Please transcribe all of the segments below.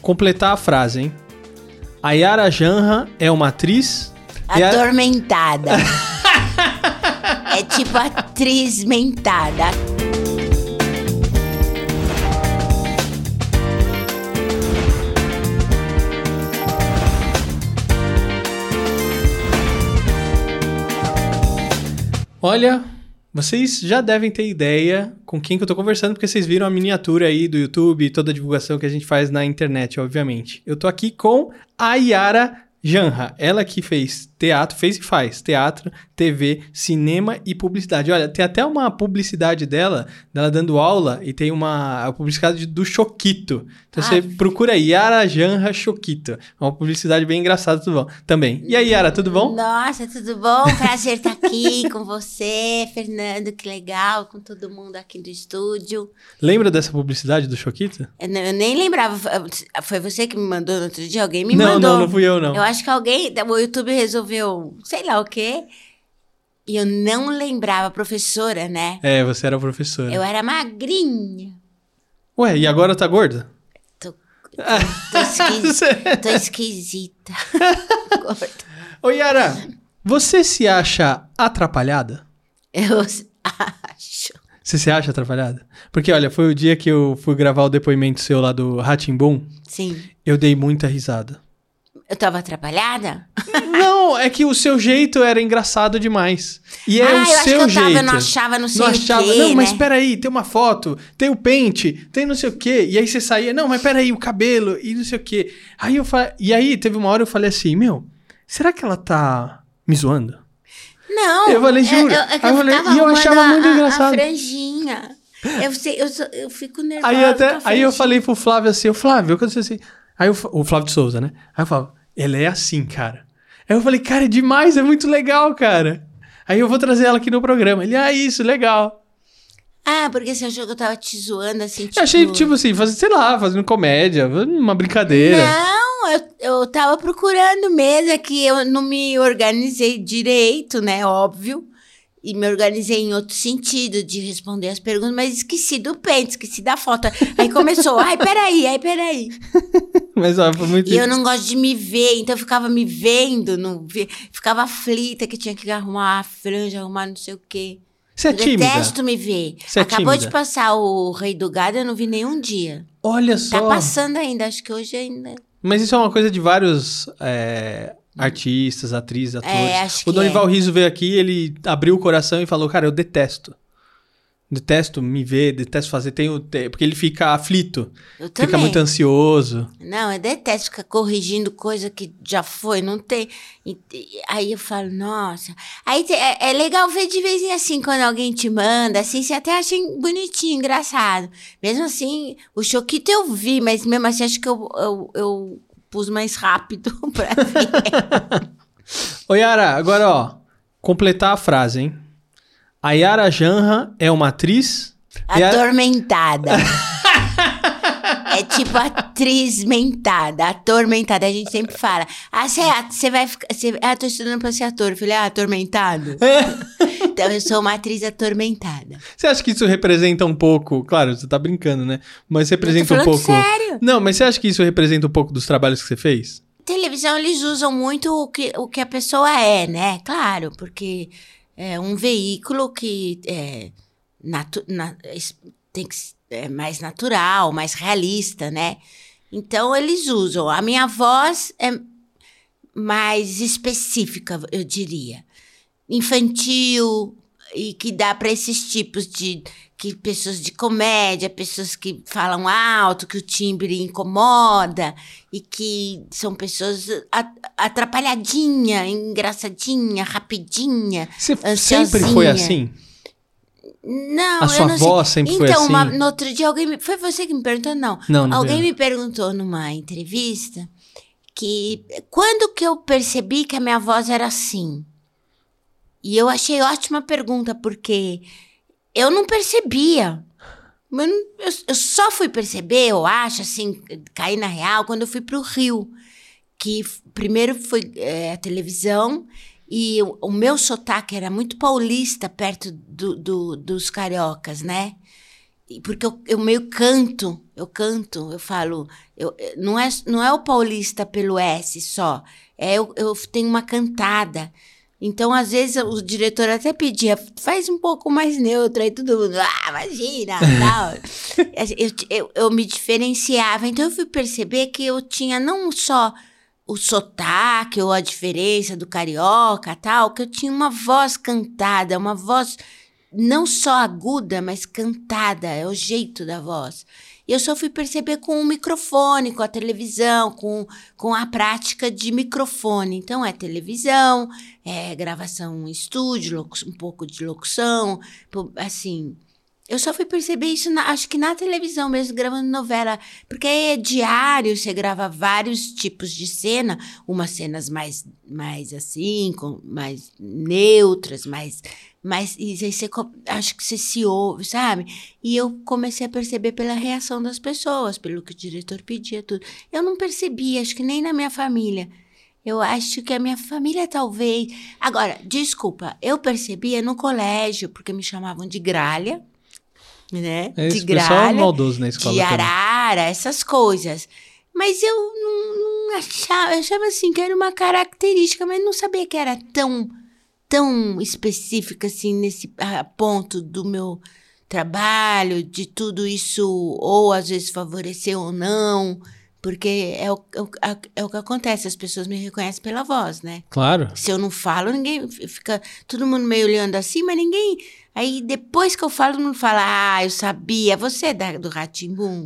completar a frase, hein? A Yara Janra é uma atriz. Atormentada. é tipo atriz mentada. Olha, vocês já devem ter ideia com quem que eu tô conversando, porque vocês viram a miniatura aí do YouTube e toda a divulgação que a gente faz na internet, obviamente. Eu tô aqui com a Yara Janra, ela que fez teatro, fez e faz teatro, TV, cinema e publicidade. Olha, tem até uma publicidade dela, dela dando aula, e tem uma a publicidade do Choquito. Então você procura aí, Yara Janra Choquito. É uma publicidade bem engraçada tudo bom, também. E aí, Yara, tudo bom? Nossa, tudo bom? Prazer estar aqui com você, Fernando, que legal, com todo mundo aqui do estúdio. Lembra dessa publicidade do Choquito? Eu, eu nem lembrava, foi você que me mandou no outro dia? Alguém me não, mandou. não, não fui eu, não. Eu acho que alguém, o YouTube resolveu, sei lá o quê, e eu não lembrava, professora, né? É, você era professora. Eu era magrinha. Ué, e agora tá gorda? Tô, tô, esquisita. tô esquisita. Gorda. Ô, Yara, você se acha atrapalhada? Eu acho. Você se acha atrapalhada? Porque, olha, foi o dia que eu fui gravar o depoimento seu lá do Ratimbum, Sim. eu dei muita risada. Eu tava atrapalhada? não, é que o seu jeito era engraçado demais. E é ah, o eu acho que seu eu tava, jeito. eu não achava, não sei não o achava, quê, não, mas né? peraí, tem uma foto, tem o pente, tem não sei o quê. E aí você saía, não, mas peraí, o cabelo e não sei o quê. Aí eu fa... E aí teve uma hora eu falei assim, meu, será que ela tá me zoando? Não. Eu falei, juro. Eu, é Aí eu eu falei- e eu achava muito a, engraçado. A franjinha. Eu, sei, eu, eu fico nervosa. Aí, até, aí eu falei pro Flávio assim, o Flávio, eu assim. Aí eu fa- o Flávio de Souza, né? Aí eu falo, ela é assim, cara. Aí eu falei, cara, é demais, é muito legal, cara. Aí eu vou trazer ela aqui no programa. Ele, ah, isso, legal. Ah, porque você achou que eu tava te zoando assim, tipo... Eu achei, tipo assim, fazendo, sei lá, fazendo comédia, uma brincadeira. Não, eu, eu tava procurando mesmo, é que eu não me organizei direito, né? Óbvio. E me organizei em outro sentido de responder as perguntas, mas esqueci do pente, esqueci da foto. Aí começou, ai, peraí, ai, peraí. Mas ó, foi muito. E eu não gosto de me ver, então eu ficava me vendo, não vi- ficava aflita que tinha que arrumar a franja, arrumar não sei o quê. Você é eu tímida? detesto me ver. Você é Acabou de passar o Rei do Gado, eu não vi nenhum dia. Olha Tá só. passando ainda, acho que hoje ainda. Mas isso é uma coisa de vários é, artistas, atrizes, atores. É, acho o Donival é. Riso veio aqui, ele abriu o coração e falou, cara, eu detesto. Detesto me ver, detesto fazer. Tenho, te- porque ele fica aflito, Eu fica também. muito ansioso. Não, eu detesto ficar corrigindo coisa que já foi, não tem. E- e- aí eu falo, nossa. Aí te- é, é legal ver de vez em assim, quando alguém te manda, assim, você até acha bonitinho, engraçado. Mesmo assim, o Choquito eu vi, mas mesmo assim acho que eu, eu, eu pus mais rápido pra ver. Ô Yara, agora ó, completar a frase, hein? A Yara Janra é uma atriz. Yara- Atormentada. É tipo atriz mentada, atormentada. A gente sempre fala. Ah, você, é vai ficar. Você, ah, tô estudando pra ser ator. Eu falei, ah, atormentado. então eu sou uma atriz atormentada. Você acha que isso representa um pouco? Claro, você tá brincando, né? Mas representa um pouco. sério. Não, mas você acha que isso representa um pouco dos trabalhos que você fez? Televisão, eles usam muito o que, o que a pessoa é, né? Claro, porque é um veículo que é, natu- na- tem que é mais natural, mais realista, né? Então, eles usam. A minha voz é mais específica, eu diria. Infantil, e que dá para esses tipos de que pessoas de comédia, pessoas que falam alto, que o timbre incomoda e que são pessoas atrapalhadinha, engraçadinha, rapidinha. Você Ansiosinha. sempre foi assim? Não, A sua não sei. voz sempre foi então, uma- assim? no outro dia alguém me, foi você que me perguntou não? Não, não Alguém me perguntou numa entrevista que quando que eu percebi que a minha voz era assim? E eu achei ótima pergunta porque eu não percebia. Eu, eu- só fui perceber, eu acho, assim, cair na real, quando eu fui pro Rio. Que primeiro foi é, a televisão e o, o meu sotaque era muito paulista perto do- do- dos cariocas, né? porque eu, eu meio canto, eu canto, eu falo, eu, não, é, não é o paulista pelo S só, é eu, eu tenho uma cantada. Então, às vezes, o diretor até pedia, faz um pouco mais neutro, aí todo mundo, ah, imagina, tal. eu, eu, eu me diferenciava. Então, eu fui perceber que eu tinha não só o sotaque ou a diferença do carioca, tal, que eu tinha uma voz cantada, uma voz não só aguda, mas cantada, é o jeito da voz. E eu só fui perceber com o microfone, com a televisão, com, com a prática de microfone. Então, é televisão, é gravação em estúdio, um pouco de locução, assim. Eu só fui perceber isso, na, acho que na televisão mesmo, gravando novela. Porque é diário, você grava vários tipos de cena. Umas cenas mais, mais assim, com, mais neutras, mais mas e aí você, acho que você se ouve, sabe? E eu comecei a perceber pela reação das pessoas, pelo que o diretor pedia, tudo. Eu não percebi, acho que nem na minha família. Eu acho que a minha família talvez. Agora, desculpa, eu percebia no colégio, porque me chamavam de gralha, né? É de gralha. maldoso na escola. De arara, também. essas coisas. Mas eu não, não achava, eu achava assim que era uma característica, mas não sabia que era tão tão específica assim nesse ponto do meu trabalho, de tudo isso ou às vezes favorecer ou não, porque é o, é, é o que acontece, as pessoas me reconhecem pela voz, né? Claro. Se eu não falo, ninguém fica todo mundo meio olhando assim, mas ninguém Aí depois que eu falo, mundo fala: Ah, eu sabia, você é da, do Ratimbum.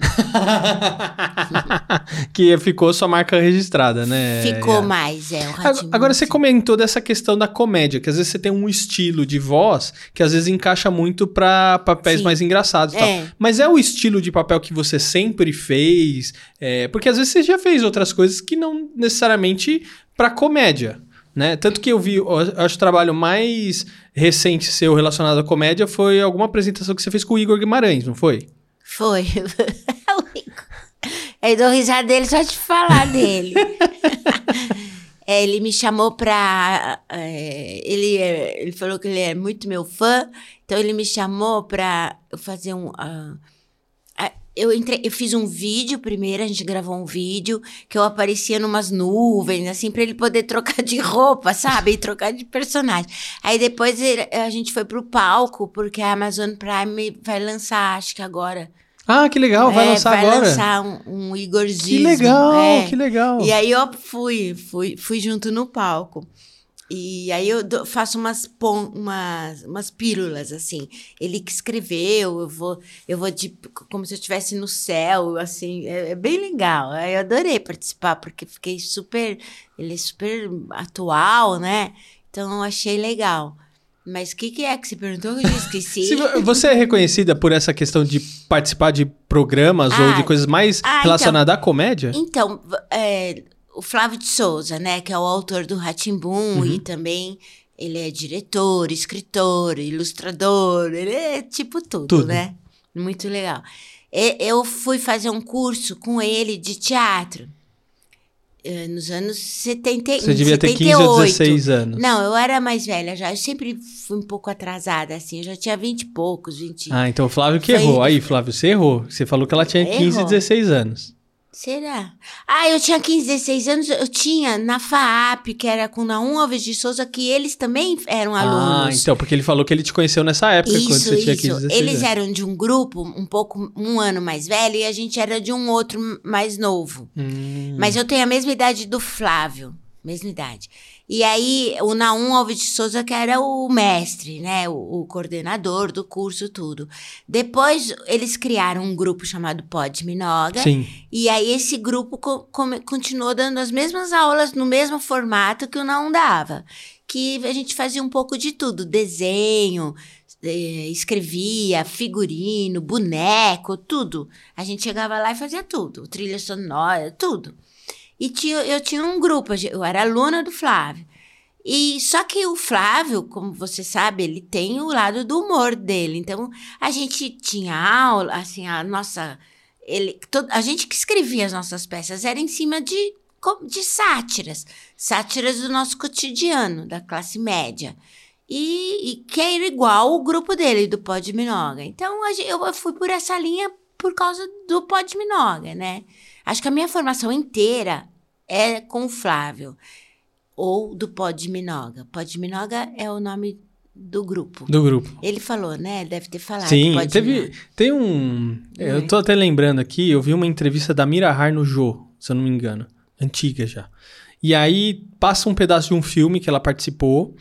que ficou sua marca registrada, né? Ficou mais, é. O Agora você comentou dessa questão da comédia, que às vezes você tem um estilo de voz que às vezes encaixa muito para papéis Sim. mais engraçados e é. tal. Mas é o estilo de papel que você sempre fez? É, porque às vezes você já fez outras coisas que não necessariamente para comédia. Né? Tanto que eu vi, eu acho o trabalho mais recente seu relacionado à comédia foi alguma apresentação que você fez com o Igor Guimarães, não foi? Foi. eu dou risada dele só de falar dele. é, ele me chamou pra. É, ele, é, ele falou que ele é muito meu fã, então ele me chamou pra fazer um. Uh, eu, entrei, eu fiz um vídeo primeiro, a gente gravou um vídeo que eu aparecia numas nuvens, assim, para ele poder trocar de roupa, sabe? E trocar de personagem. Aí depois ele, a gente foi pro palco, porque a Amazon Prime vai lançar, acho que agora. Ah, que legal, vai é, lançar vai agora. Vai lançar um, um Igorzinho. Que legal, é. que legal. E aí eu fui, fui, fui junto no palco. E aí eu faço umas, umas, umas pílulas, assim. Ele que escreveu, eu vou, eu vou de, como se eu estivesse no céu, assim. É, é, bem legal. Eu adorei participar, porque fiquei super. Ele é super atual, né? Então eu achei legal. Mas o que, que, é que você perguntou que eu já esqueci? você é reconhecida por essa questão de participar de programas ah, ou de coisas mais ah, relacionadas então, à comédia? Então, é, o Flávio de Souza, né, que é o autor do Ratimbum uhum. e também ele é diretor, escritor, ilustrador, ele é tipo tudo, tudo. né? Muito legal. Eu fui fazer um curso com ele de teatro eh, nos anos 70, Você devia 78. ter 15 ou 16 anos. Não, eu era mais velha já. Eu sempre fui um pouco atrasada, assim. Eu já tinha 20 e poucos, 20. Ah, então o Flávio que Foi... errou. Aí, Flávio, você errou. Você falou que ela tinha 15, errou. 16 anos. Será? Ah, eu tinha 15, 16 anos, eu tinha na FAAP, que era com Naum Alves de Souza, que eles também eram ah, alunos. Ah, então, porque ele falou que ele te conheceu nessa época, isso, quando você tinha 15, 16 Eles anos. eram de um grupo um pouco, um ano mais velho, e a gente era de um outro mais novo. Hum. Mas eu tenho a mesma idade do Flávio, mesma idade. E aí, o Naum Alves de Souza, que era o mestre, né? O, o, coordenador do curso, tudo. Depois, eles criaram um grupo chamado Pod Minoga. Sim. E aí, esse grupo co continuou dando as mesmas aulas no mesmo formato que o Naum dava. Que a gente fazia um pouco de tudo: desenho, eh, escrevia, figurino, boneco, tudo. A gente chegava lá e fazia tudo. Trilha sonora, tudo. E tinha, eu tinha um grupo, eu era aluna do Flávio. E só que o Flávio, como você sabe, ele tem o lado do humor dele. Então, a gente tinha aula, assim, a nossa. Ele, todo, a gente que escrevia as nossas peças era em cima de, de sátiras sátiras do nosso cotidiano, da classe média. e, e quer ir igual o grupo dele, do Pod Minoga. Então a eu fui por essa linha por causa do Pod Minoga, né? Acho que a minha formação inteira é com o Flávio, ou do Pod Minoga. Pod Minoga é o nome do grupo. Do grupo. Ele falou, né? Deve ter falado. Sim, teve. Tem um. Eu tô até lembrando aqui, eu vi uma entrevista da Mira Har no Jô, se eu não me engano. Antiga já. E aí passa um pedaço de um filme que ela participou.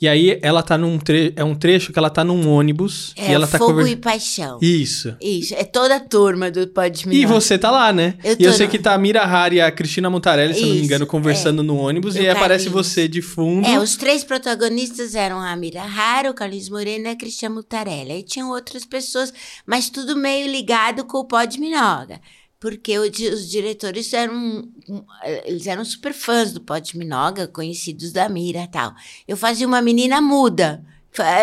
E aí ela tá num tre... é um trecho que ela tá num ônibus É e ela tá Fogo conver- e Paixão. Isso. Isso, é toda a turma do Pod E você tá lá, né? Eu e eu sei no- que tá a Mira Har e a Cristina Montarelli, se eu não me engano, conversando no ônibus. E E aí aparece você de fundo. É, os três protagonistas eram a Mira Hara, o Carlinhos Moreno e a Cristian Mutarelli. Aí tinham outras pessoas, mas tudo meio ligado com o Pod Minoga. Porque os diretores eram, eles eram super fãs do Pod Minoga, conhecidos da Mira e tal. Eu fazia uma menina muda,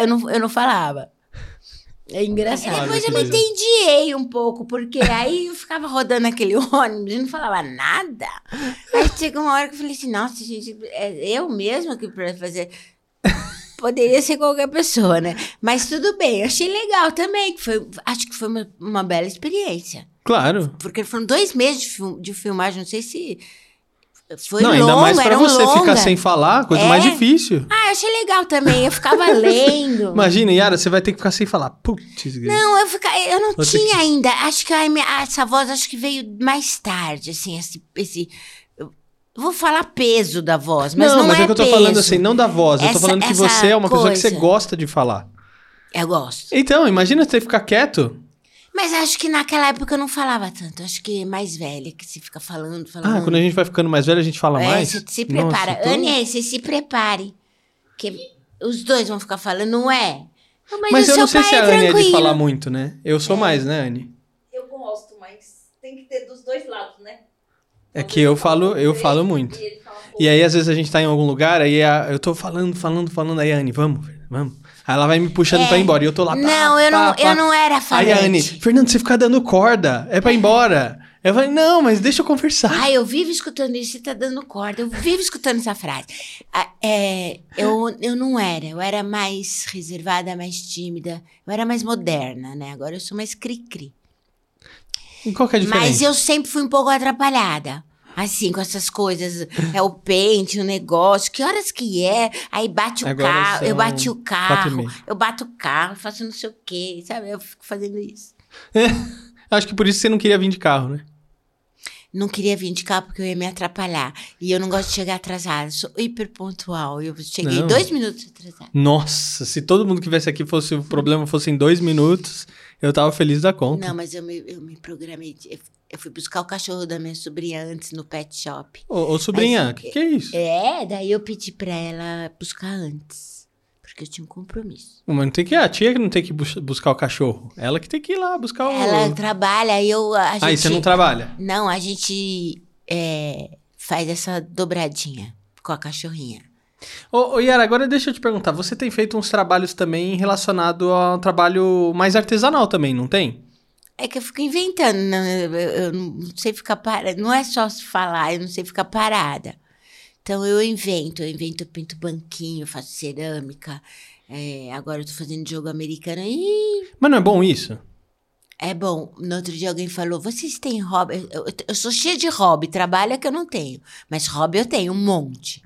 eu não, eu não falava. É engraçado. Olha Depois eu me entendiei um pouco, porque aí eu ficava rodando aquele ônibus e não falava nada. Aí chegou uma hora que eu falei assim, nossa, gente, é eu mesma que pra fazer. Poderia ser qualquer pessoa, né? Mas tudo bem, achei legal também. Foi, acho que foi uma, uma bela experiência. Claro. Porque foram dois meses de, fil- de filmagem, não sei se. Foi não, longo, ainda mais pra você ficar longas. sem falar, coisa É. mais difícil. Ah, eu achei legal também. Eu ficava lendo. Imagina, Yara, você vai ter que ficar sem falar. Putz. Não, eu, fica, eu não tinha que- ainda. Acho que a minha- essa voz acho que veio mais tarde, assim, esse. esse vou falar peso da voz, mas não, mas é, é que eu tô peso. falando assim, não da voz. eu tô Essa- falando que essa você é uma pessoa que você coisa. gosta de falar. Eu gosto. Então, imagina você ficar quieto. Mas acho que naquela época eu não falava tanto. Acho que é mais velha que se fica falando, falando. Ah, quando a gente vai ficando mais velho, a gente fala é, mais. Você se Nossa, prepara. tô- Anne, você se prepare. Que os dois vão ficar falando, não é? Mas, Mas o eu seu não sei pai se a é Anne é de falar muito, né? Eu sou mais, né, Anne? Eu gosto, mas tem que ter dos dois lados, né? É que eu falo, eu falo muito. E aí, às vezes, a gente tá em algum lugar, aí a- eu tô falando, falando, falando, aí a Anne, vamos, vamos. Aí ela vai me puxando É. pra ir embora. E eu tô lá. pá, Não, eu não, pá, pá. eu não era Aí falante. a Anne, Fernando, você fica dando corda, é pra ir embora. Eu falei, não, mas deixa eu conversar. Ai, eu vivo escutando isso e tá dando corda. Eu vivo escutando essa frase. Ah, é, eu, eu não era. Eu era mais reservada, mais tímida. Eu era mais moderna, né? Agora eu sou mais cri-cri. E qual que é a diferença? Mas eu sempre fui um pouco atrapalhada. Assim, com essas coisas. É o pente, o negócio. Que horas que é? Aí bate o Agora carro. Eu bati o carro. Eu bato o carro, faço não sei o quê. Sabe? Eu fico fazendo isso. Acho que por isso você não queria vir de carro, né? Não queria vir de carro porque eu ia me atrapalhar. E eu não gosto de chegar atrasada. Sou hiper pontual. Eu cheguei Não. dois minutos atrasada. Nossa, se todo mundo que viesse aqui fosse o problema fosse em dois minutos, eu tava feliz da conta. Não, mas eu me, eu me programei. Eu, eu fui buscar o cachorro da minha sobrinha antes no pet shop. Ô, ô, sobrinha, o que, que é isso? É, daí eu pedi pra ela buscar antes. Porque eu tinha um compromisso. Mas não tem que a tia que não tem que bus- buscar o cachorro. Ela que tem que ir lá buscar o. Ela trabalha eu. A gente, Aí você não trabalha. Não, a gente é, faz essa dobradinha com a cachorrinha. Ô, ô Yara, agora deixa eu te perguntar. Você tem feito uns trabalhos também relacionado a um trabalho mais artesanal também, não tem? É que eu fico inventando, não, eu, não sei ficar parada. Não é só falar, eu não sei ficar parada. Então eu invento, eu invento, eu pinto banquinho, faço cerâmica. é, agora eu tô fazendo jogo americano. Ih, Mas não é bom isso? é bom. No outro dia alguém falou: vocês têm hobby? Eu, eu- eu sou cheia de hobby, trabalho é que eu não tenho. Mas hobby eu tenho um monte.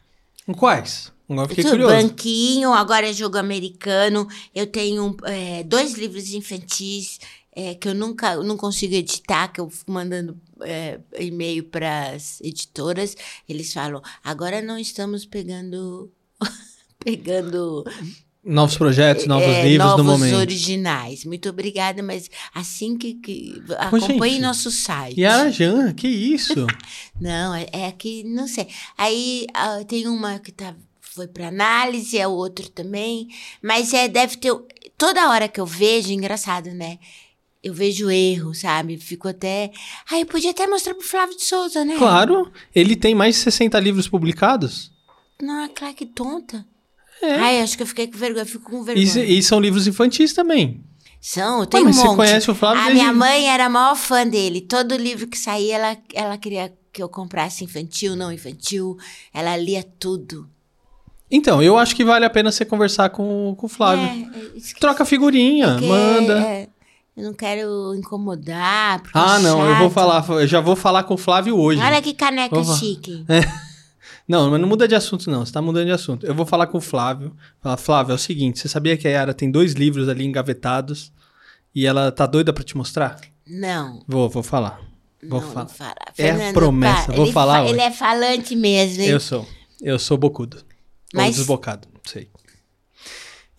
Quais? Agora fiquei Tudo, curioso. banquinho, agora é jogo americano. Eu tenho é, dois livros infantis é, que eu nunca não consigo editar, que eu fico mandando é, e-mail para as editoras. Eles falam: agora não estamos pegando. pegando Novos projetos, novos é, livros novos no momento. originais. Muito obrigada, mas assim que, que acompanhe gente, nosso site. Yara Jan, que isso? Não, é, é que, não sei. Aí ah, tem uma que tá, foi para análise, é o outro também. Mas é, deve ter. Toda hora que eu vejo, engraçado, né? Eu vejo erro, sabe? Fico até. Ai, eu podia até mostrar pro Flávio de Souza, né? claro, ele tem mais de 60 livros publicados. Não, claro que tonta. É. Ai, acho que eu fiquei com vergonha. Fico com E, vergonha. e são livros infantis também. São, tem um mas monte. você conhece o Flávio A desde- minha mãe era a maior fã dele. Todo livro que saía, ela, ela queria que eu comprasse infantil, não infantil. Ela lia tudo. Então, eu acho que vale a pena você conversar com, com o Flávio. É, é, Troca figurinha, porque, manda. é, eu não quero incomodar. Ah, é não, eu vou chato. falar, eu já vou falar com o Flávio hoje. Olha que caneca fa- chique. Não, mas não muda de assunto, não. Você tá mudando de assunto. Eu vou falar com o Flávio. Falar, Flávio, é o seguinte: você sabia que a Yara tem dois livros ali engavetados e ela tá doida pra te mostrar? Não. Vou, vou falar. Vou não, falar. não fala. É Fernando, promessa, para. vou Ele falar fa- hoje. Ele é falante mesmo, hein? Eu sou. Eu sou bocudo. Ou Mas- desbocado, não sei.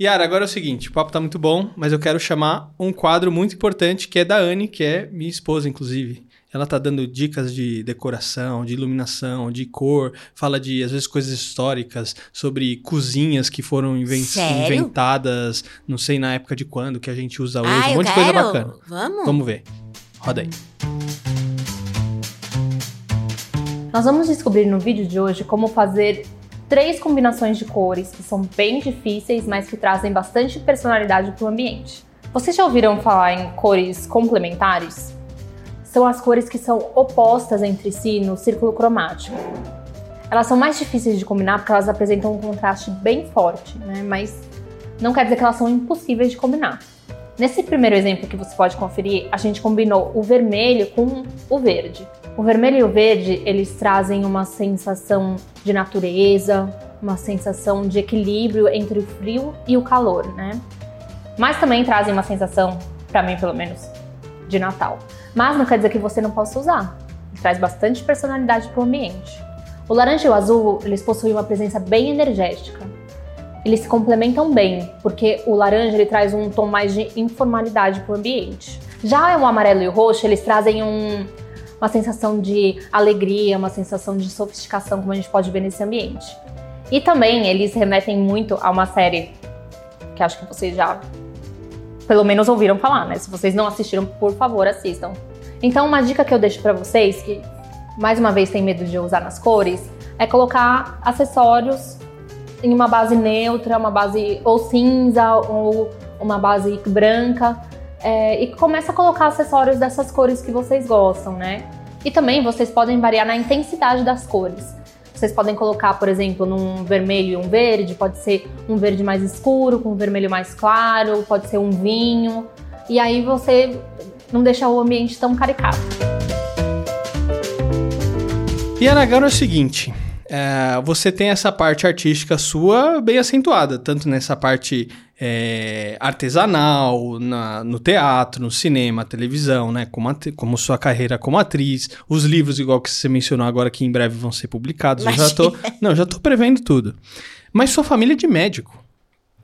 Yara, agora é o seguinte: o papo tá muito bom, mas eu quero chamar um quadro muito importante que é da Anne, que é minha esposa, inclusive. Ela tá dando dicas de decoração, de iluminação, de cor, fala de, às vezes, coisas históricas, sobre cozinhas que foram inven- Sério? inventadas, não sei na época de quando, que a gente usa hoje, ah, um monte de coisa bacana. Vamos? Vamos ver. Roda aí. Nós vamos descobrir no vídeo de hoje como fazer três combinações de cores que são bem difíceis, mas que trazem bastante personalidade para o ambiente. Vocês já ouviram falar em cores complementares? São as cores que são opostas entre si no círculo cromático. Elas são mais difíceis de combinar porque elas apresentam um contraste bem forte, né? mas não quer dizer que elas são impossíveis de combinar. Nesse primeiro exemplo que você pode conferir, a gente combinou o vermelho com o verde. O vermelho e o verde, eles trazem uma sensação de natureza, uma sensação de equilíbrio entre o frio e o calor, né? Mas também trazem uma sensação, para mim pelo menos, de Natal. Mas não quer dizer que você não possa usar. Traz bastante personalidade para o ambiente. O laranja e o azul, eles possuem uma presença bem energética. Eles se complementam bem, porque o laranja ele traz um tom mais de informalidade para o ambiente. Já o amarelo e o roxo, eles trazem um, uma sensação de alegria, uma sensação de sofisticação, como a gente pode ver nesse ambiente. E também eles remetem muito a uma série que acho que vocês já pelo menos ouviram falar, né? Se vocês não assistiram, por favor, assistam. Então, uma dica que eu deixo pra vocês, que mais uma vez tem medo de usar nas cores, é colocar acessórios em uma base neutra, uma base ou cinza ou uma base branca, é, e começa a colocar acessórios dessas cores que vocês gostam, né? E também vocês podem variar na intensidade das cores. Vocês podem colocar, por exemplo, num vermelho e um verde, pode ser um verde mais escuro com um vermelho mais claro, pode ser um vinho. E aí você não deixa o ambiente tão caricato. E Aragão é o seguinte: é, você tem essa parte artística sua bem acentuada, tanto nessa parte é, artesanal, na- no teatro, no cinema, televisão, né? Como, como sua carreira como atriz, os livros, igual que você mencionou agora, que em breve vão ser publicados. Eu já tô, não, já tô prevendo tudo. Mas sua família é de médico.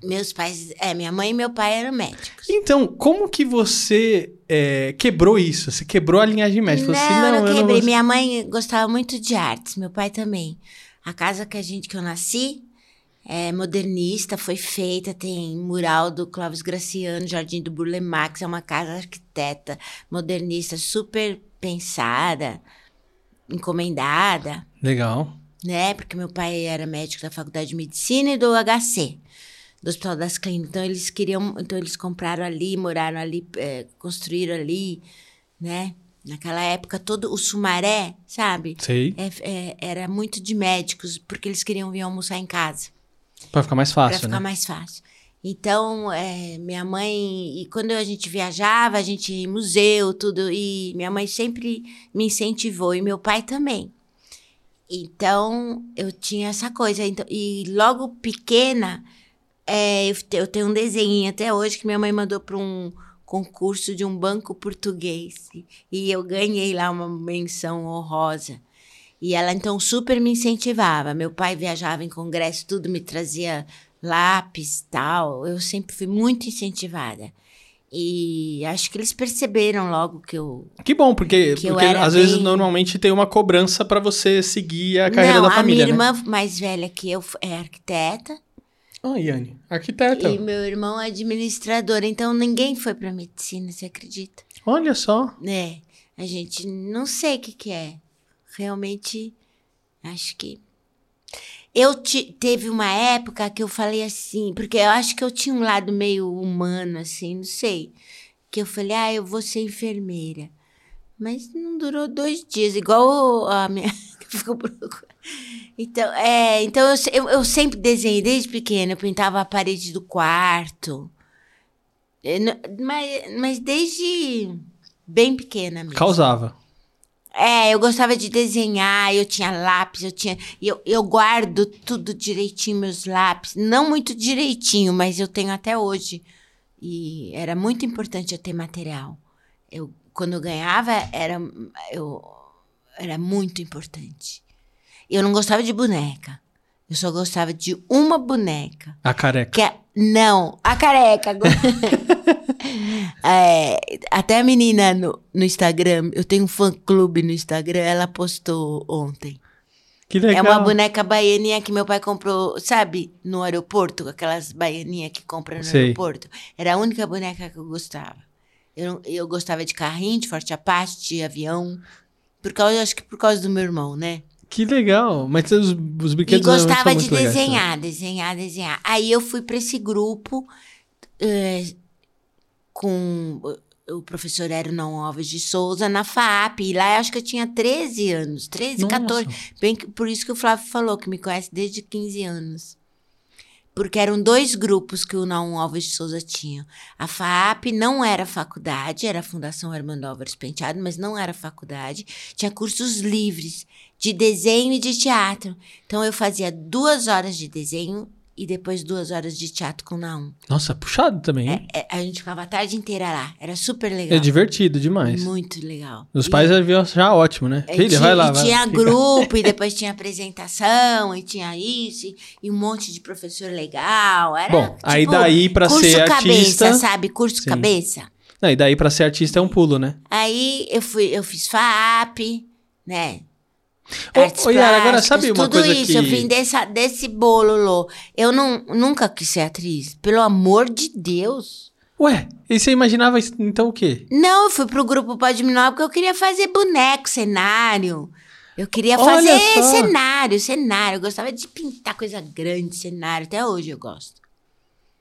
Meus pais, é, minha mãe e meu pai eram médicos. Então, como que você é, quebrou isso? Você quebrou a linhagem médica? Não, assim, eu não eu quebrei. vou- Minha mãe gostava muito de artes, meu pai também. A casa que a gente que eu nasci é modernista, foi feita, tem mural do Clóvis Graciano, Jardim do Burle Marx, é uma casa arquiteta modernista, super pensada, encomendada, Legal. né? Porque meu pai era médico da Faculdade de Medicina e do HC, do Hospital das Clínicas. Então eles queriam, então eles compraram ali, moraram ali, é, construíram ali, né? Naquela época todo o Sumaré, sabe? Sei. É, é, era muito de médicos, porque eles queriam vir almoçar em casa, Pra ficar mais para fácil, ficar né? mais fácil. Então, é, minha mãe, e quando a gente viajava, a gente ia em museu, tudo, e minha mãe sempre me incentivou, e meu pai também. Então, eu tinha essa coisa. Então, e logo pequena, é, eu, te- eu tenho um desenho até hoje que minha mãe mandou para um concurso de um banco português. E, eu ganhei lá uma menção honrosa. E ela então super me incentivava. Meu pai viajava em congresso, tudo me trazia lápis, tal. Eu sempre fui muito incentivada. E acho que eles perceberam logo que eu Que bom, porque, Que porque às vezes bem- normalmente tem uma cobrança pra você seguir a carreira Não, da família, a minha né? irmã mais velha que eu é arquiteta Ah, Yane, arquiteta. e meu irmão é administrador, então ninguém foi para medicina, você acredita? Olha só. É, a gente não sei o que que é. Realmente acho que eu ti- teve uma época que eu falei assim, porque eu acho que eu tinha um lado meio humano assim, não sei, que eu falei: "Ah, eu vou ser enfermeira". Mas não durou dois dias, igual a minha Fico procurando. Então, é, então eu, eu, sempre desenhei desde pequena. Eu pintava a parede do quarto. Eu não- mas, mas desde bem pequena mesmo. Causava. É, eu gostava de desenhar, eu tinha lápis, eu tinha. Eu, eu guardo tudo direitinho, meus lápis. Não muito direitinho, mas eu tenho até hoje. E era muito importante eu ter material. Eu, quando eu ganhava, era, eu, era muito importante. Eu não gostava de boneca. Eu só gostava de uma boneca. A careca. Que é- não, a careca. É, até a menina no, no Instagram, eu tenho um fã-clube no Instagram, ela postou ontem. Que legal. É uma boneca baianinha que meu pai comprou, sabe, no aeroporto, aquelas baianinhas que compra no Sei. aeroporto. Era a única boneca que eu gostava. Eu, eu gostava de carrinho, de forte apache, de avião. Por causa, acho que por causa do meu irmão, né? Que legal. Mas os, os E brinquedos realmente gostava de muito legais, desenhar, desenhar, desenhar. Aí eu fui para esse grupo eh, com o professor Não Alves de Souza na FAP. E lá eu acho que eu tinha 13 anos, 13, Nossa. 14. Bem, por isso que o Flávio falou que me conhece desde 15 anos. Porque eram dois grupos que o Naum Alves de Souza tinha. A FAP não era faculdade, era a Fundação Armando Álvares Penteado, mas não era faculdade. Tinha cursos livres de desenho e de teatro. Então eu fazia duas horas de desenho e depois duas horas de teatro com o Naum. Nossa, puxado também, hein? É, a gente ficava a tarde inteira lá. Era super legal. É, divertido demais. Muito legal. Os E- pais deviam achar ótimo, né? e Filha, tinha, vai lá, e vai tinha lá. Grupo, e depois tinha apresentação, e tinha isso, e, e um monte de professor legal. Era, Bom, aí tipo, daí pra curso ser cabeça, artista... sabe? Curso Sim. cabeça. Não, e daí pra ser artista é um pulo, né? Aí eu fui, eu fiz FAP, né? Ô, Artes ô, Yara, agora sabe uma tudo coisa isso. que- Eu vim dessa, desse bolo, Lô. Eu não, nunca quis ser atriz. Pelo amor de Deus. Ué, e você imaginava então o quê? Não, eu fui pro grupo Pode Me Nova porque eu queria fazer boneco, cenário. Eu queria Olha fazer só. cenário, cenário. Eu gostava de pintar coisa grande, cenário. Até hoje eu gosto.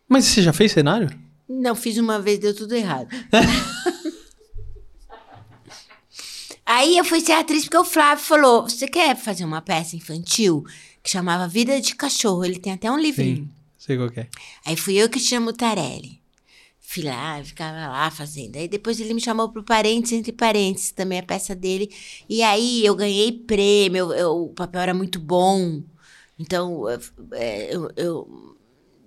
Mas você já fez cenário? Não, fiz uma vez, deu tudo errado. Aí eu fui ser atriz porque o Flávio falou: Você quer fazer uma peça infantil que chamava Vida de Cachorro? Ele tem até um livrinho. Sim, sei qual que é. Aí fui eu que chamo o Tarelli. Fui lá, ficava lá fazendo. Aí depois ele me chamou pro Parentes Entre Parentes, também a peça dele. E aí eu ganhei prêmio, eu- eu- o papel era muito bom. Então, eu, é, eu- eu-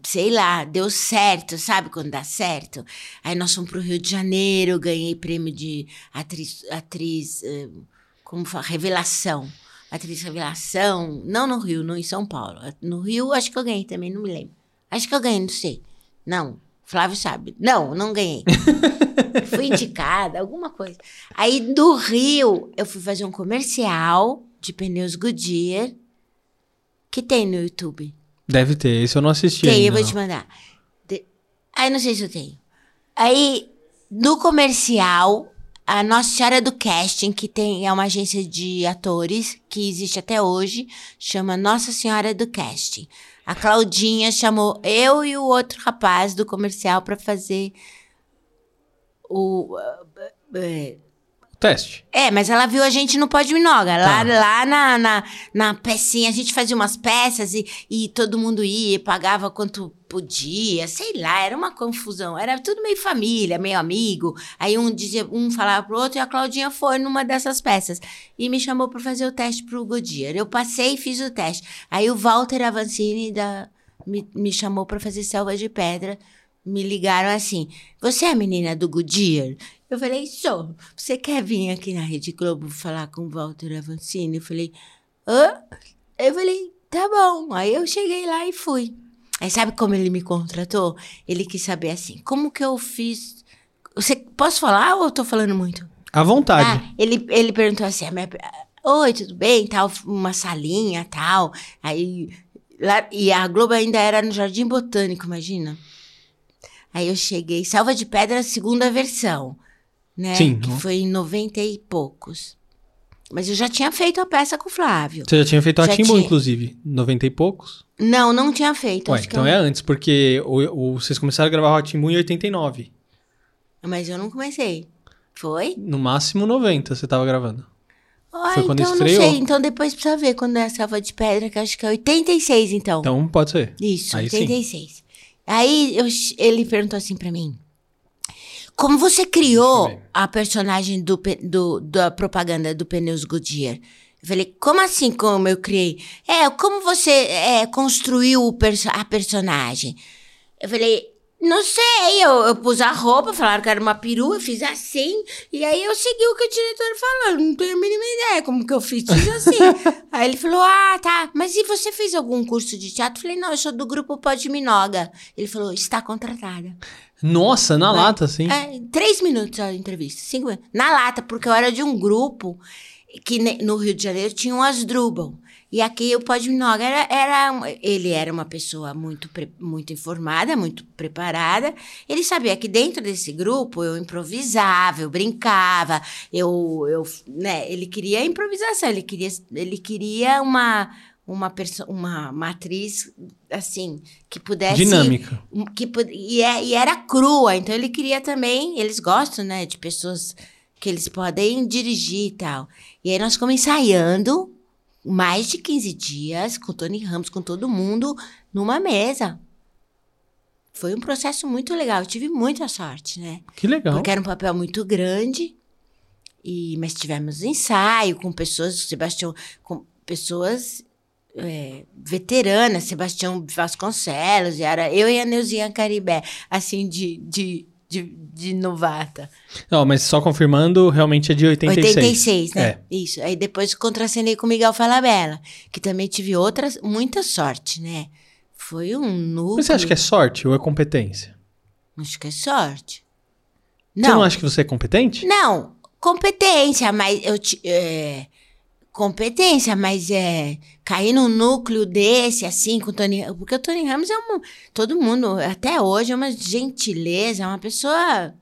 sei lá, deu certo, sabe quando dá certo? Aí nós fomos pro Rio de Janeiro, ganhei prêmio de atriz, atriz eh, como fala, revelação. Atriz revelação, não no Rio, não em São Paulo. No Rio, acho que eu ganhei também, não me lembro. Acho que eu ganhei, não sei. Não, Flávio sabe. Não, não ganhei. fui indicada, alguma coisa. Aí do Rio, eu fui fazer um comercial de pneus Goodyear que tem no YouTube. Deve ter, esse eu não assisti Tem, eu ainda, vou não. te mandar. De... Aí não sei se eu tenho. Aí, no comercial, a Nossa Senhora do Casting, que tem, é uma agência de atores que existe até hoje, chama Nossa Senhora do Casting. A Claudinha chamou eu e o outro rapaz do comercial para fazer o. eh, Teste. é, mas ela viu a gente no Pode Minoga. Lá, Tá. lá na, na, na pecinha, a gente fazia umas peças e, e todo mundo ia, pagava quanto podia, sei lá, era uma confusão. Era tudo meio família, meio amigo. Aí um dizia, um falava pro outro e a Claudinha foi numa dessas peças. E me chamou para fazer o teste pro Goodyear. Eu passei e fiz o teste. Aí o Walter Avancini da, me, me chamou para fazer Selva de Pedra. Me ligaram assim: Você é a menina do Goodyear? Eu falei: Sou. Você quer vir aqui na Rede Globo falar com o Walter Avancini? Eu falei: Hã? Eu falei: Tá bom. Aí eu cheguei lá e fui. Aí sabe como ele me contratou? Ele quis saber assim: Como que eu fiz. Você, posso falar ou eu tô falando muito? À vontade. Ah, ele, ele perguntou assim: a minha- Oi, tudo bem? Tal, uma salinha, tal. Aí. Lá, e a Globo ainda era no Jardim Botânico, imagina. Aí eu cheguei, Salva de Pedra, segunda versão, né? Sim. Que foi em 90 e poucos. Mas eu já tinha feito a peça com o Flávio. Você já tinha feito a Já tinha. inclusive. 90 e poucos. Não, não tinha feito. Ué, então eu- é antes, porque o, o- vocês começaram a gravar o Timbu em 89. Mas eu não comecei. Foi? No máximo 90 você tava gravando. Ah, Foi quando então estreou? não sei. Então depois precisa ver quando é a Selva de Pedra, que acho que é 86, então. Então pode ser. Isso, Aí sim. 86. Aí eu- ele perguntou assim pra mim: Como você criou a personagem do, do- da propaganda do Pneus Goodyear? Eu falei, como assim como eu criei? É, como você é, construiu perso- a personagem? Eu falei, não sei, eu, eu pus a roupa, falaram que era uma perua, fiz assim, e aí eu segui o que o diretor falou, não tenho a mínima ideia como que eu fiz, fiz assim. aí ele falou, ah, tá, mas e você fez algum curso de teatro? Eu falei, não, eu sou do grupo Pode Minoga. Ele falou, está contratada. Nossa, na Vai. lata, assim. É, três minutos a entrevista, cinco minutos. Na lata, porque eu era de um grupo que ne- no Rio de Janeiro tinha um Asdrubal. E aqui o Pode Minoga era, era ele era uma pessoa muito, muito informada, muito preparada. Ele sabia que dentro desse grupo eu improvisava, eu brincava, eu, eu né, ele queria improvisação, ele queria, ele queria uma uma, uma matriz assim que pudesse Dinâmica. que, e, é- e era crua, então ele queria também, eles gostam, né, de pessoas que eles podem dirigir e tal. E aí nós ficamos ensaiando mais de 15 dias com o Tony Ramos, com todo mundo, numa mesa. Foi um processo muito legal, eu tive muita sorte, né? Que legal. Porque era um papel muito grande. E, mas tivemos ensaio com pessoas, Sebastião, com pessoas é, veteranas, Sebastião Vasconcelos, e era eu e a Neuzinha Caribé, assim, de, de, de, de novata. Não, mas só confirmando, realmente é de 86. 86, né? É. Isso. Aí depois contracenei com Miguel Falabella, que também tive outras, muita sorte, né? Foi um núcleo. Mas você acha que é sorte ou é competência? Acho que é sorte. Você não acha que você é competente? Não, competência, mas eu é, competência, mas é cair num núcleo desse assim com o Tony, porque o Tony Ramos é um todo mundo até hoje é uma gentileza, é uma pessoa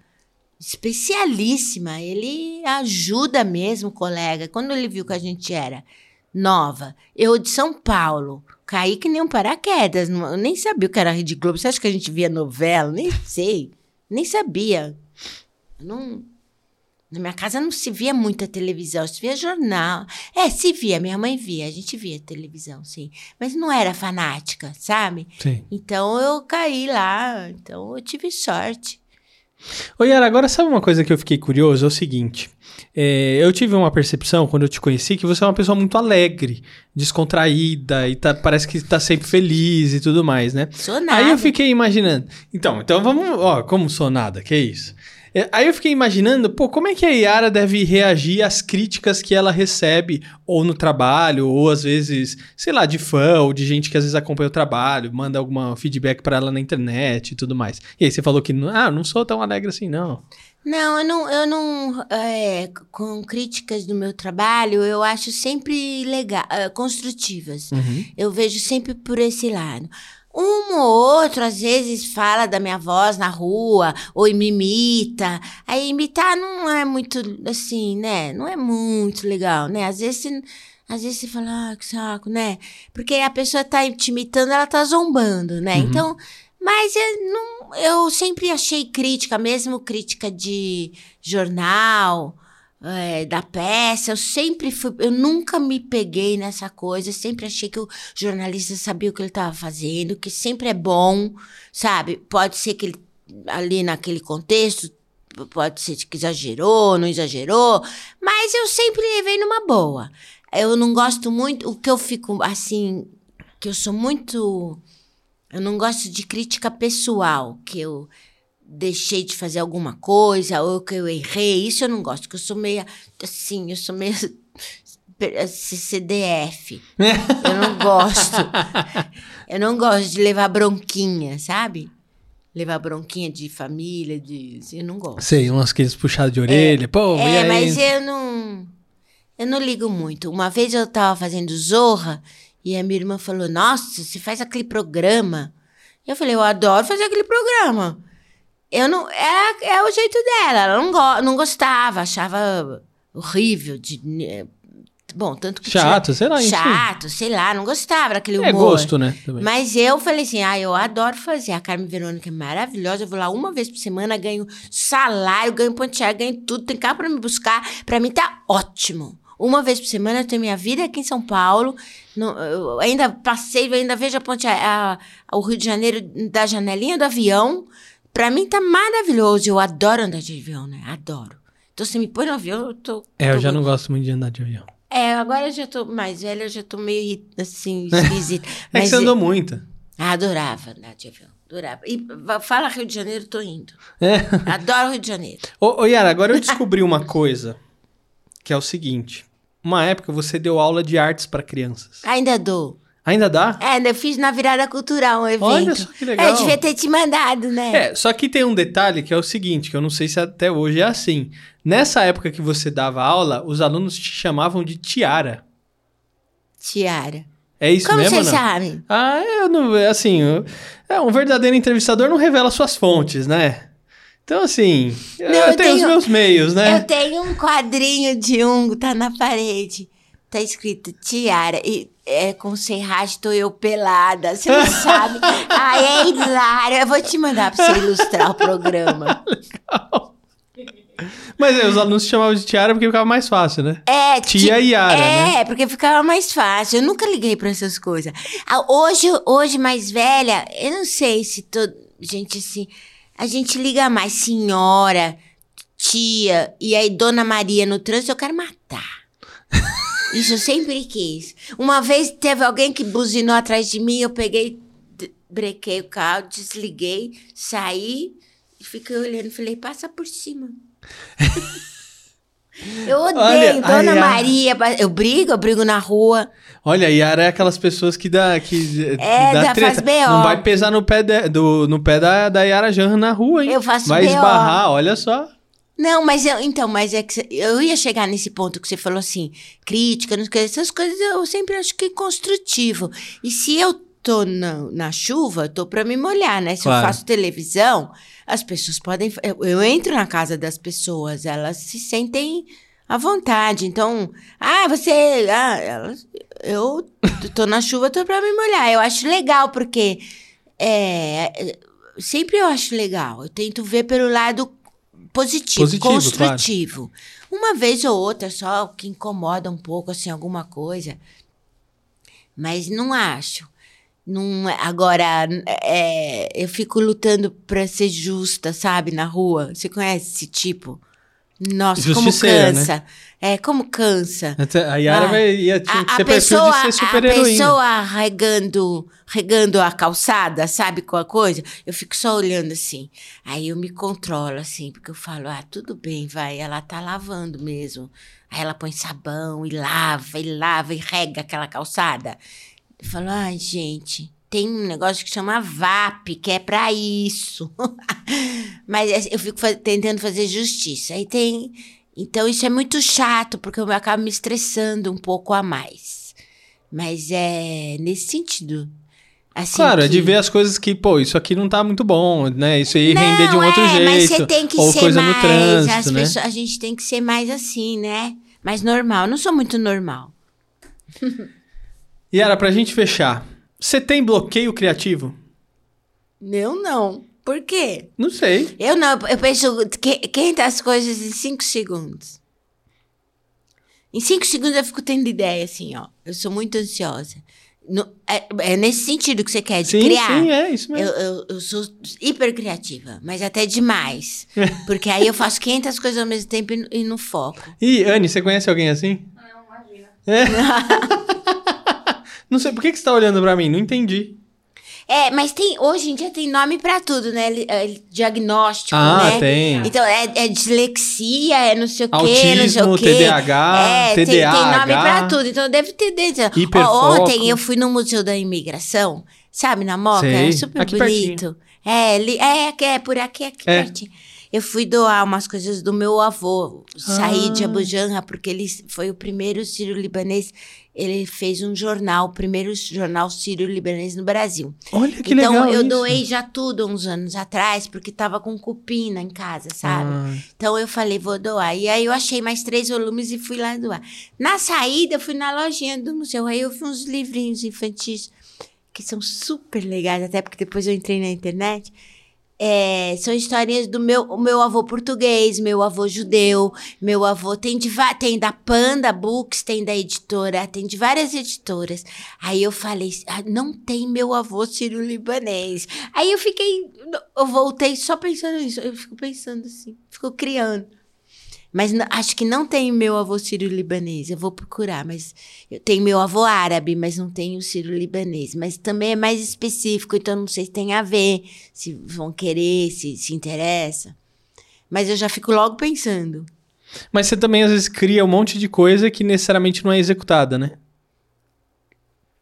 especialíssima. Ele ajuda mesmo colega. Quando ele viu que a gente era nova, eu de São Paulo, caí que nem um paraquedas, eu nem sabia o que era Rede Globo. Você acha que a gente via novela? Nem sei, nem sabia. Não na minha casa não se via muita televisão, se via jornal. É, se via, minha mãe via, a gente via televisão, sim. Mas não era fanática, sabe? Sim. Então eu caí lá, então eu tive sorte. Ô, Yara, agora sabe uma coisa que eu fiquei curioso? É o seguinte. é, eu tive uma percepção, quando eu te conheci, que você é uma pessoa muito alegre, descontraída, e tá- parece que tá sempre feliz e tudo mais, né? Sou nada. Aí eu fiquei imaginando. Então, então vamos. Ó, como sou nada, que isso? É, Aí eu fiquei imaginando, pô, como é que a Yara deve reagir às críticas que ela recebe, ou no trabalho, ou às vezes, sei lá, de fã, ou de gente que às vezes acompanha o trabalho, manda alguma feedback pra ela na internet e tudo mais. E aí você falou que, ah, não sou tão alegre assim, não. Não, eu não, eu não é, com críticas do meu trabalho, eu acho sempre legal, é, construtivas. Uhum. Eu vejo sempre por esse lado. Um ou outro, às vezes, fala da minha voz na rua, ou me imita. Aí, imitar não é muito, assim, né? Não é muito legal, né? Às vezes, você- às vezes você fala, ah, que saco, né? Porque a pessoa tá te imitando, ela tá zombando, né? Uhum. Então, mas eu, não, eu sempre achei crítica, mesmo crítica de jornal, é, da peça, eu sempre fui, eu nunca me peguei nessa coisa, eu sempre achei que o jornalista sabia o que ele estava fazendo, que sempre é bom, sabe? Pode ser que ele, ali naquele contexto, pode ser que exagerou, não exagerou, mas eu sempre levei numa boa. Eu não gosto muito, o que eu fico assim, que eu sou muito. Eu não gosto de crítica pessoal, que eu deixei de fazer alguma coisa ou que eu errei. Isso eu não gosto, porque eu sou meio assim, eu sou meio CDF. Eu não gosto. Eu não gosto de levar bronquinha, sabe? Levar bronquinha de família, de. Eu não gosto. Sei, uns aqueles puxados de orelha, pô, e É, mas eu não. Eu não ligo muito. Uma vez eu tava fazendo Zorra e a minha irmã falou: Nossa, você faz aquele programa. Eu falei: Eu adoro fazer aquele programa. Eu não. É, é o jeito dela. Ela não, go, não gostava, achava horrível. De, né, bom, tanto que. Chato, sei lá, tinha. Chato, sei lá, não gostava daquele humor. É gosto, né? também. Mas eu falei assim, ah, eu adoro fazer. A Carmen Verônica é maravilhosa. Eu vou lá uma vez por semana, ganho salário, ganho pontear, ganho tudo. Tem carro pra me buscar. Pra mim tá ótimo. Uma vez por semana eu tenho minha vida aqui em São Paulo. No- eu ainda passei, eu ainda vejo a ponte, a, a- o Rio de Janeiro da janelinha do avião. Pra mim tá maravilhoso. Eu adoro andar de avião, né? Adoro. Então, se me põe no avião, eu tô. É, eu tô já não muito- gosto muito de andar de avião. É, agora eu já tô mais velha, eu já tô meio assim, esquisita. É que você andou muito. Ah, adorava andar de avião. Adorava. E fala Rio de Janeiro, tô indo. É. Adoro Rio de Janeiro. Ô, ô Yara, agora eu descobri uma coisa, que é o seguinte. Uma época você deu aula de artes pra crianças. Ainda dou. Ainda dá? É, ainda fiz na virada cultural um evento. Olha só que legal. É, eu devia ter te mandado, né? É, só que tem um detalhe que é o seguinte, que eu não sei se até hoje é assim. Nessa época que você dava aula, os alunos te chamavam de tiara. Tiara. É isso Como mesmo, vocês ou não? sabem? Ah, eu não, assim, eu- é um verdadeiro entrevistador não revela suas fontes, né? Então, assim, eu, Não, eu tenho os tenho- meus meios, né? Eu tenho um quadrinho de um, tá na parede. Tá escrito Tiara. E é com serragem, tô eu pelada. Você não sabe. Ai, é hilário. Eu vou te mandar pra você ilustrar o programa. Mas é, os alunos chamavam de tiara porque ficava mais fácil, né? É, Tia ti- Yara, É, né? porque ficava mais fácil. Eu nunca liguei pra essas coisas. Ah, Hoje, hoje mais velha, eu não sei se todo. Gente, assim. A gente liga mais senhora, tia, e aí Dona Maria no trânsito, eu quero matar. Isso eu sempre quis. Uma vez teve alguém que buzinou atrás de mim, eu peguei, brequei o carro, desliguei, saí e fiquei olhando. Falei, passa por cima. eu odeio, Olha, Dona. Maria. Eu brigo, eu brigo na rua. Olha, Yara é aquelas pessoas que dá, que É, dá dá- treta. faz BO. Não vai pesar no pé, de- do, no pé da, da Yara Janra na rua, hein? Eu faço Vai BO. esbarrar, olha só. Não, mas eu, então, mas é que eu ia chegar nesse ponto que você falou assim, crítica, não sei essas coisas eu sempre acho que é construtivo. E se eu tô na, na chuva, eu tô pra me molhar, né? Se Claro. eu faço televisão, as pessoas podem. Eu, eu entro na casa das pessoas, elas se sentem à vontade. Então, ah, você. Ah, elas, eu tô na chuva, tô pra me molhar. Eu acho legal, porque. É, é, sempre eu acho legal. Eu tento ver pelo lado positivo, Positivo, construtivo. Uma vez ou outra só que incomoda um pouco, assim, alguma coisa. Mas não acho. Não, é- agora, é, eu fico lutando pra ser justa, sabe, na rua. Você conhece esse tipo? Nossa, como né? cansa. É, como cansa. Até- A Yara Ah, vai, ia tinha A, a pessoa, de ser a super heroína. pessoa regando, regando a calçada, sabe qual a coisa? Eu fico só olhando assim. Aí eu me controlo assim, porque eu falo, ah, tudo bem, vai, ela tá lavando mesmo. Aí ela põe sabão e lava, e lava, e rega aquela calçada. Eu falo, ai, gente, tem um negócio que chama VAP, que é pra isso. Mas é- eu fico tentando fazer justiça. Aí tem. Então isso é muito chato, porque eu acabo me estressando um pouco a mais. Mas é nesse sentido. Assim Claro, é que- de ver as coisas que, pô, isso aqui não tá muito bom, né? Isso aí render de um Não, outro é, jeito. Mas você tem que ou ser coisa mais. no trânsito, né? pessoas- a gente tem que ser mais assim, né? Mais normal. Eu não sou muito normal. Yara, pra gente fechar, você tem bloqueio criativo? Eu não. Por quê? Não sei. Eu não, eu penso que, 500 coisas em 5 segundos. Em 5 segundos eu fico tendo ideia, assim, ó. Eu sou muito ansiosa. No- é, é nesse sentido que você quer, de sim, criar. sim, é isso mesmo. Eu, eu, eu sou hiper criativa, mas até demais. Porque aí eu faço 500 coisas ao mesmo tempo e, e no foco. E, Anne, você conhece alguém assim? Não, imagina. Não sei, por que, que você tá olhando pra mim? Não entendi. É, mas tem, hoje em dia tem nome pra tudo, né? É, Diagnóstico, ah, né? tem. Então, é, é dislexia, é não sei o quê, não sei o quê. TDAH, é, tem, tem nome pra tudo. Então, deve ter dentro. Ó, ontem eu fui no Museu da Imigração, sabe, na Moca? Sei. É super Aqui bonito. É, li- é, é por aqui, aqui É. pertinho. Eu fui doar umas coisas do meu avô, saí de Ah. Abu Janra, porque ele foi o primeiro sírio-libanês. Ele fez um jornal, o primeiro jornal sírio-libanês no Brasil. Olha que então, legal eu isso. doei já tudo uns anos atrás, porque tava com cupim em casa, sabe? Ah, Então eu falei, vou doar. E aí eu achei mais três volumes e fui lá doar. Na saída, eu fui na lojinha do museu. Aí eu vi uns livrinhos infantis que são super legais, até porque depois eu entrei na internet. É, são historinhas do meu, meu avô português, meu avô judeu, meu avô tem de tem da Panda Books, tem da editora, tem de várias editoras. Aí eu falei, ah, não tem meu avô sírio-libanês. Aí eu fiquei, eu voltei só pensando nisso, eu fico pensando assim, fico criando. Mas acho que não tem meu avô sírio-libanês. Eu vou procurar, mas eu tenho meu avô árabe, mas não tenho sírio-libanês. Mas também é mais específico, então não sei se tem a ver, se vão querer, se se interessa. Mas eu já fico logo pensando. Mas você também às vezes cria um monte de coisa que necessariamente não é executada, né?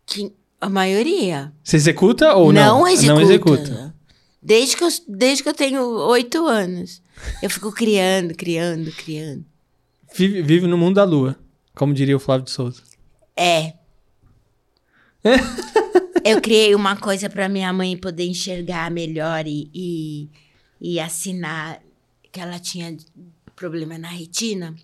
Que a maioria Você executa ou não? não executa. Não executa. Desde que, eu, desde que eu tenho oito anos. Eu fico criando, criando, criando. Vive, vive no mundo da lua, como diria o Flávio de Souza. É. eu criei uma coisa para minha mãe poder enxergar melhor e, e, e assinar que ela tinha problema na retina.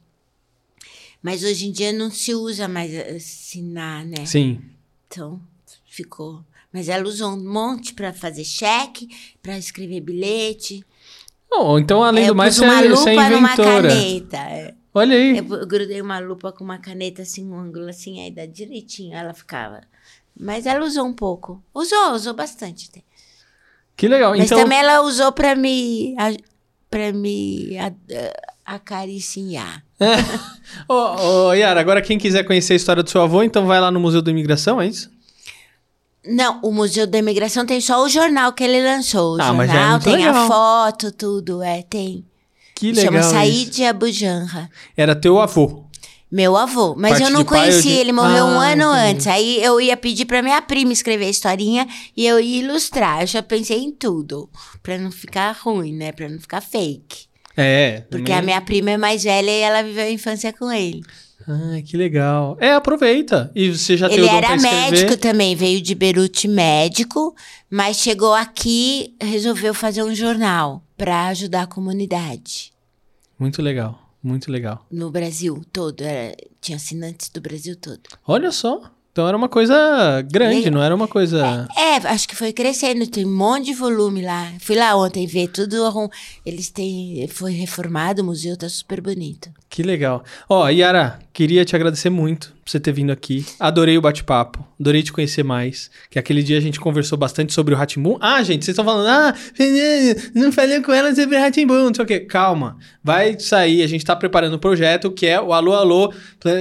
Mas hoje em dia não se usa mais assinar, né? Sim. Então, ficou. Mas ela usou um monte para fazer cheque, para escrever bilhete. Ou então, além É, do mais, você, uma é- lupa você é numa inventora. caneta. é. Olha aí. Eu grudei uma lupa com uma caneta assim, um ângulo assim, aí dá direitinho, ela ficava. Mas ela usou um pouco. Usou, usou bastante. até. Que legal. Mas então, também ela usou pra me. a- pra me acariciar. Ô, ô, Yara, agora quem quiser conhecer a história do seu avô, então vai lá no Museu da Imigração, é isso? Não, o Museu da Imigração tem só o jornal que ele lançou. O Ah, mas já é jornal muito tem legal. a foto, tudo, é, tem. Que Chama legal. Said isso. Abu Janra. Era teu avô. Meu avô, mas Parte eu não de pai conheci, de- ele morreu um Ah, ano entendi. antes. Aí eu ia pedir pra minha prima escrever a historinha e eu ia ilustrar. Eu já pensei em tudo, pra não ficar ruim, né? Pra não ficar fake. É. Porque a minha prima é mais velha e ela viveu a infância com ele. Ah, que legal. É, aproveita. E você já tem ele o dom era médico também, veio de Beirute médico, mas chegou aqui, resolveu fazer um jornal pra ajudar a comunidade Muito legal. Muito legal. no Brasil todo. Era, tinha assinantes do Brasil todo. Olha só. Então era uma coisa grande, Legal. não era uma coisa. É, acho que foi crescendo, tem um monte de volume lá. Fui lá ontem ver tudo. Eles têm. Foi reformado, o museu tá super bonito. Que legal. Ó, Yara, queria te agradecer muito por você ter vindo aqui. Adorei o bate-papo. Adorei te conhecer mais. Que aquele dia a gente conversou bastante sobre o Ratimbum. Ah, gente, vocês estão falando, ah, não falei com ela sobre o Ratimbum, não sei o quê. Calma. Vai sair, a gente tá preparando um projeto que é o Alô Alô.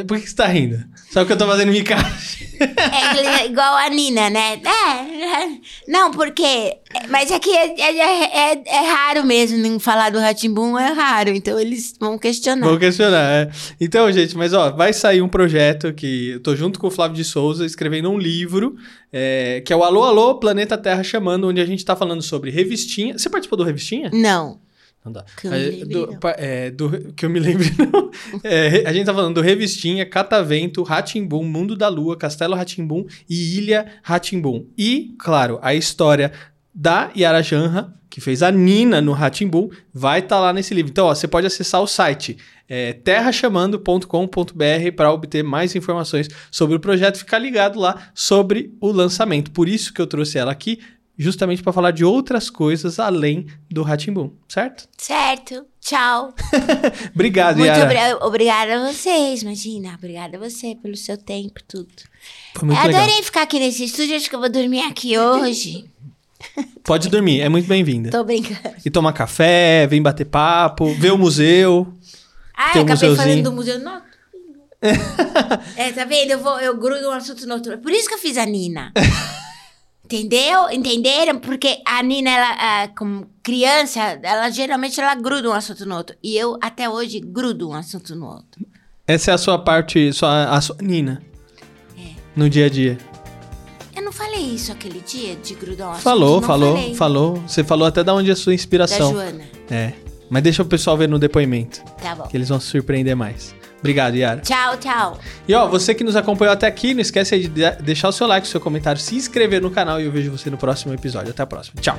Por que você tá rindo? Só que eu tô fazendo micagem. É igual a Nina, né? É, não, porque. Mas é que é, é, é- é raro mesmo não falar do Ratimbum, é raro. Então eles vão questionar. Vou questionar, é. Então, gente, mas ó, vai sair um projeto que eu tô junto com o Flávio de Souza escrevendo um livro, é, que é o Alô Alô Planeta Terra Chamando, onde a gente tá falando sobre revistinha. Você participou do revistinha? Não. Não dá. Que eu me lembre, do, não. é, do- que eu me lembro, não. É, a gente tá falando do Revistinha, Catavento, Ratimbum, Mundo da Lua, Castelo Ratimbum e Ilha Ratimbum. E, claro, a história da Yara Janra, que fez a Nina no Ratimbum, vai estar lá nesse livro. Então, ó, você pode acessar o site é, terrachamando.com.br para obter mais informações sobre o projeto, ficar ligado lá sobre o lançamento. Por isso que eu trouxe ela aqui, justamente para falar de outras coisas além do Ratimbum, certo? Certo. Tchau. Obrigado, Muito Yara. obri- obrigada a vocês, imagina. Obrigada a você pelo seu tempo, tudo. Foi muito Adorei legal. ficar aqui nesse estúdio, acho que eu vou dormir aqui hoje. Pode dormir, é muito bem-vinda. Tô brincando. E tomar café, vem bater papo, ver o museu. Ah, eu um acabei museuzinho. falando do museu. Não. é, tá vendo? Eu, vou, eu grudo um assunto no outro. Por isso que eu fiz a Nina. Entendeu? Entenderam? Porque a Nina, ela, como criança, ela geralmente ela gruda um assunto no outro. E eu, até hoje, grudo um assunto no outro. Essa é a sua parte, sua, a sua Nina. É. No dia a dia. Eu não falei isso aquele dia de assunto. Falou, falou, falei. falou. Você falou até da onde é a sua Da inspiração. Joana. É. Mas deixa o pessoal ver no depoimento, Tá bom. que eles vão se surpreender mais. Obrigado, Yara. Tchau, tchau. E ó, você que nos acompanhou até aqui, não esquece de- deixar o seu like, o seu comentário, se inscrever no canal e eu vejo você no próximo episódio. Até a próxima. Tchau.